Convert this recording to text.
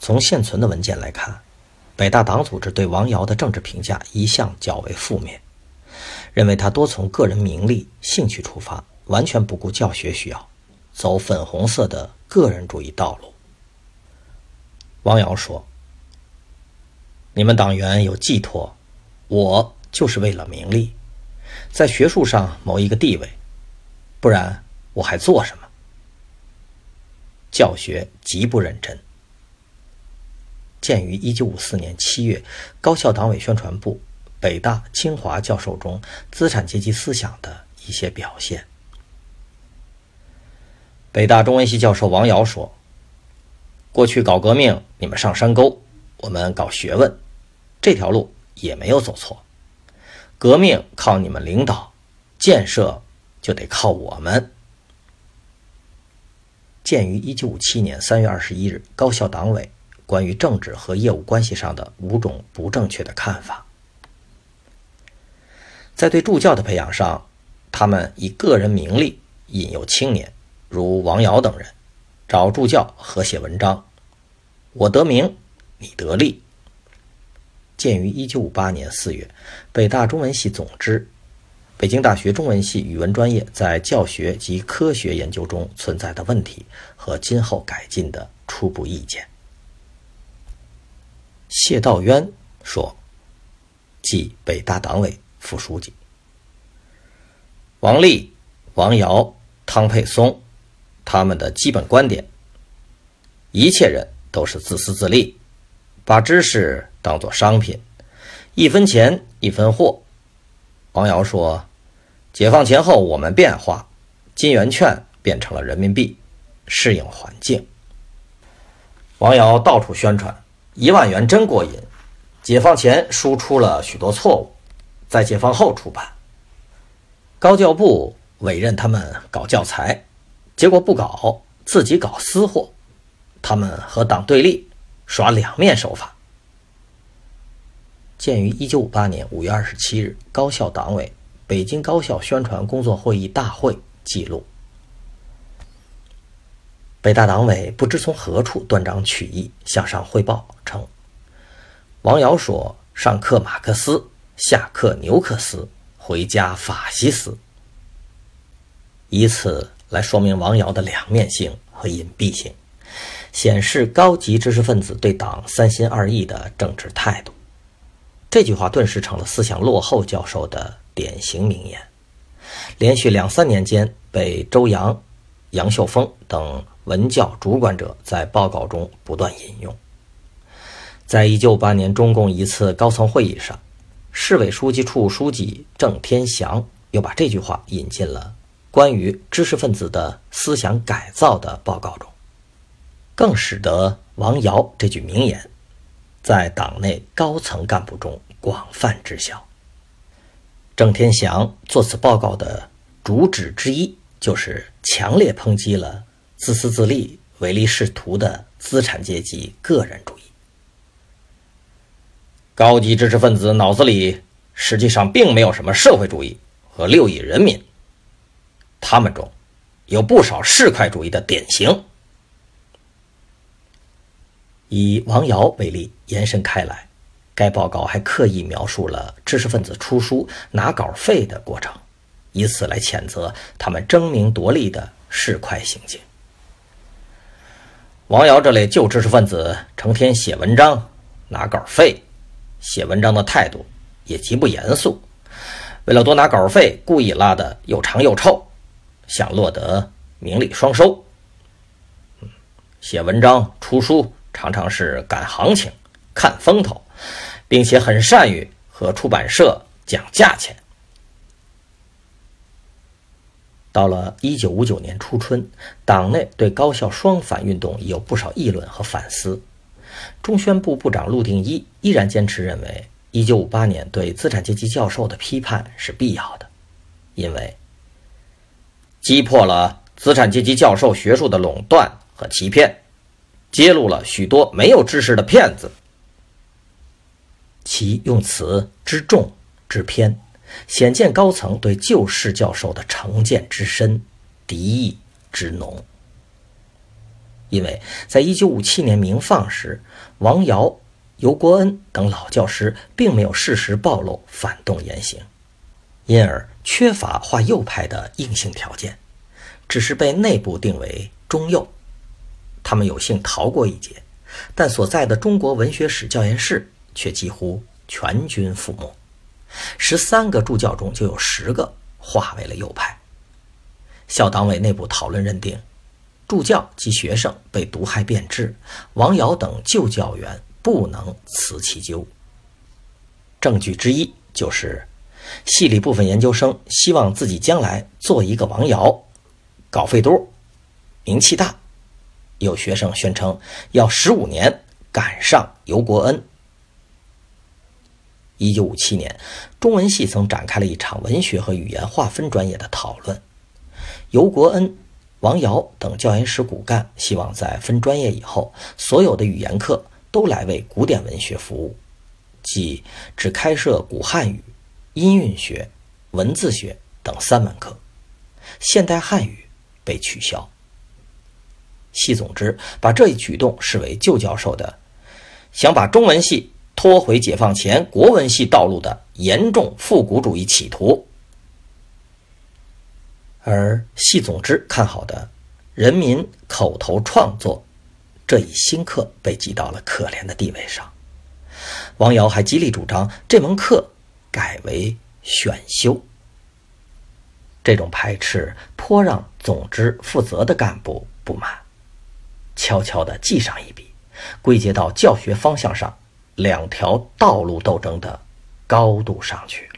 从现存的文件来看，北大党组织对王尧的政治评价一向较为负面，认为他多从个人名利、兴趣出发，完全不顾教学需要，走粉红色的个人主义道路。王尧说：“你们党员有寄托，我就是为了名利，在学术上谋一个地位，不然我还做什么？”教学极不认真。鉴于一九五四年七月高校党委宣传部、北大、清华教授中资产阶级思想的一些表现，北大中文系教授王尧说：“过去搞革命，你们上山沟；我们搞学问，这条路也没有走错。革命靠你们领导，建设就得靠我们。”鉴于一九五七年三月二十一日高校党委关于政治和业务关系上的五种不正确的看法，在对助教的培养上，他们以个人名利引诱青年，如王尧等人，找助教合写文章，我得名，你得利。鉴于一九五八年四月北大中文系总支。北京大学中文系语文专业在教学及科学研究中存在的问题和今后改进的初步意见。谢道渊说：“即北大党委副书记王立、王尧、汤佩松，他们的基本观点：一切人都是自私自利，把知识当作商品，一分钱一分货。”王尧说。解放前后，我们变化，金圆券变成了人民币，适应环境。王瑶到处宣传一万元真过瘾。解放前输出了许多错误，在解放后出版。高教部委任他们搞教材，结果不搞，自己搞私货。他们和党对立，耍两面手法。鉴于一九五八年五月二十七日高校党委。北京高校宣传工作会议大会记录：北大党委不知从何处断章取义向上汇报称，王尧说上课马克思，下课牛克斯，回家法西斯，以此来说明王瑶的两面性和隐蔽性，显示高级知识分子对党三心二意的政治态度。这句话顿时成了思想落后教授的。典型名言，连续两三年间被周扬、杨秀峰等文教主管者在报告中不断引用。在一九八年中共一次高层会议上，市委书记处书记郑天祥又把这句话引进了关于知识分子的思想改造的报告中，更使得王尧这句名言在党内高层干部中广泛知晓。郑天祥做此报告的主旨之一，就是强烈抨击了自私自利、唯利是图的资产阶级个人主义。高级知识分子脑子里实际上并没有什么社会主义和六亿人民，他们中有不少市侩主义的典型。以王瑶为例，延伸开来。该报告还刻意描述了知识分子出书拿稿费的过程，以此来谴责他们争名夺利的市侩行径。王瑶这类旧知识分子成天写文章拿稿费，写文章的态度也极不严肃，为了多拿稿费，故意拉得又长又臭，想落得名利双收。写文章出书常常是赶行情、看风头。并且很善于和出版社讲价钱。到了一九五九年初春，党内对高校双反运动已有不少议论和反思。中宣部部长陆定一依然坚持认为，一九五八年对资产阶级教授的批判是必要的，因为击破了资产阶级教授学术的垄断和欺骗，揭露了许多没有知识的骗子，其用词之重之偏。显见高层对旧式教授的成见之深，敌意之浓。因为在一九五七年明放时，王尧、尤国恩等老教师并没有适时暴露反动言行，因而缺乏划右派的硬性条件，只是被内部定为中右。他们有幸逃过一劫，但所在的中国文学史教研室却几乎全军覆没。十三个助教中就有十个划为了右派。校党委内部讨论认定，助教及学生被毒害变质，王瑶等旧教员不能辞其咎。证据之一就是，系里部分研究生希望自己将来做一个王瑶，稿费多，名气大。有学生宣称要十五年赶上尤国恩。一九五七年，中文系曾展开了一场文学和语言划分专业的讨论。尤国恩、王尧等教研室骨干希望在分专业以后，所有的语言课都来为古典文学服务，即只开设古汉语、音韵学、文字学等三门课，现代汉语被取消。系总之把这一举动视为旧教授的想把中文系。拖回解放前国文系道路的严重复古主义企图，而系总之看好的人民口头创作这一新课被挤到了可怜的地位上。王瑶还极力主张这门课改为选修，这种排斥颇让总之负责的干部不满，悄悄地记上一笔，归结到教学方向上。两条道路斗争的高度上去。